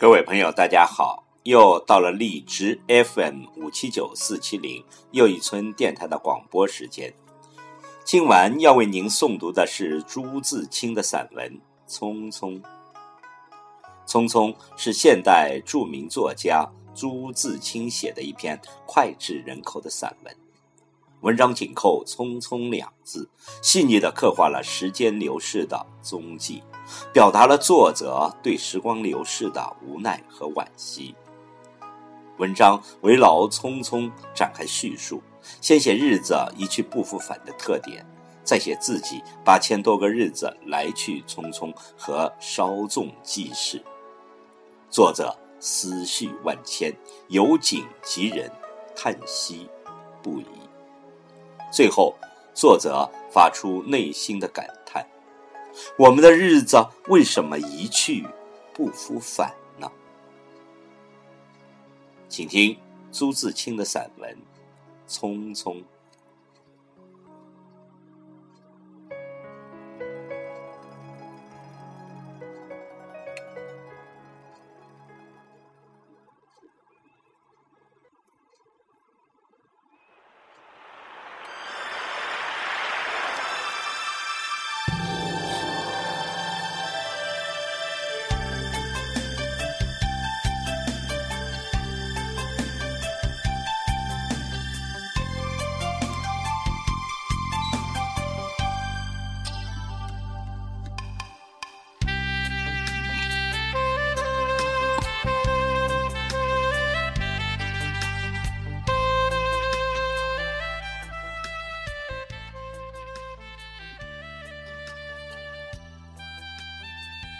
各位朋友，大家好！又到了荔枝 FM 五七九四七零又一村电台的广播时间。今晚要为您诵读的是朱自清的散文《匆匆》。《匆匆》是现代著名作家朱自清写的一篇脍炙人口的散文。文章紧扣“匆匆”两字，细腻地刻画了时间流逝的踪迹。表达了作者对时光流逝的无奈和惋惜。文章围绕匆匆展开叙述，先写日子一去不复返的特点，再写自己八千多个日子来去匆匆和稍纵即逝。作者思绪万千，由景及人，叹息不已。最后，作者发出内心的感叹。我们的日子为什么一去不复返呢？请听朱自清的散文《匆匆》。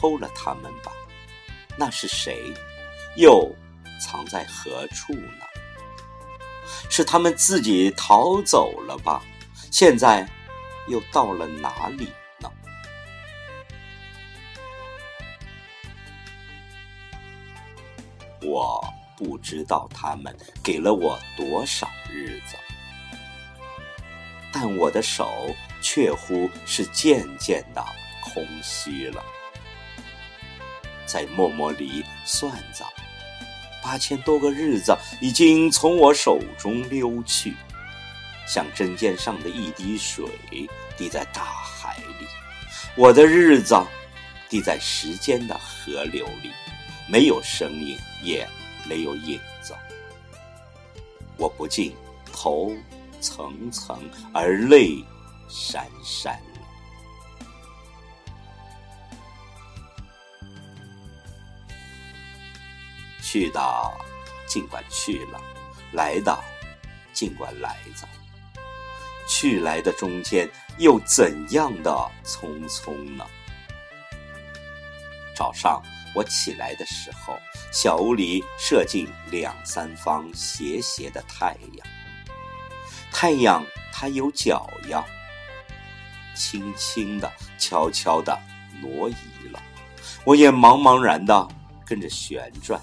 偷了他们吧，那是谁？又藏在何处呢？是他们自己逃走了吧？现在又到了哪里呢？我不知道他们给了我多少日子，但我的手却乎是渐渐的空虚了。在默默里算着，八千多个日子已经从我手中溜去，像针尖上的一滴水滴在大海里。我的日子滴在时间的河流里，没有声音，也没有影子。我不禁头层层而泪潸潸。去的尽管去了，来的尽管来着。去来的中间又怎样的匆匆呢？早上我起来的时候，小屋里射进两三方斜斜的太阳。太阳它有脚呀，轻轻的、悄悄的挪移了，我也茫茫然的跟着旋转。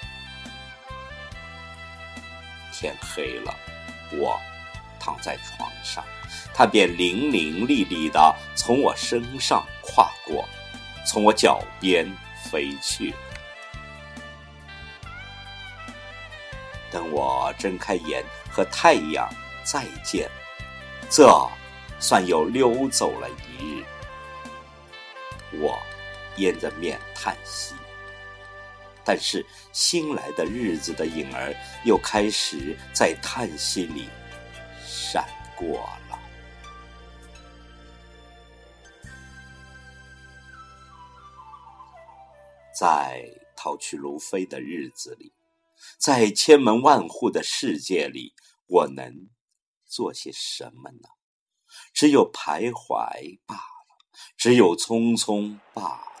天黑了，我躺在床上，他便伶伶俐俐的从我身上跨过，从我脚边飞去。等我睁开眼和太阳再见，这算又溜走了一日。我掩着面叹息，但是新来的日子的影儿又开始在叹息里闪过了。在逃去如飞的日子里，在千门万户的世界里，我能做些什么呢？只有徘徊罢了，只有匆匆罢了。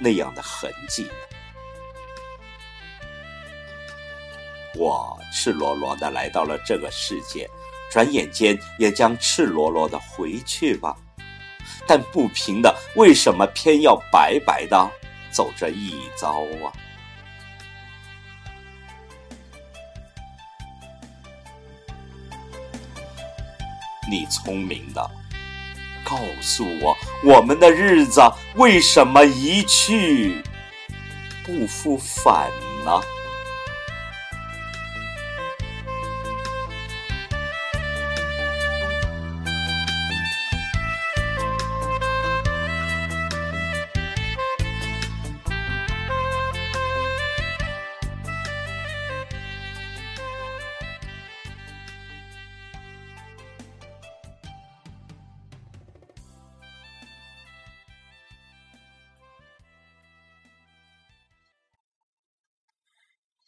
那样的痕迹？我赤裸裸的来到了这个世界，转眼间也将赤裸裸的回去吧。但不平的，为什么偏要白白的走这一遭啊？你聪明的，告诉我，我们的日子为什么一去不复返呢？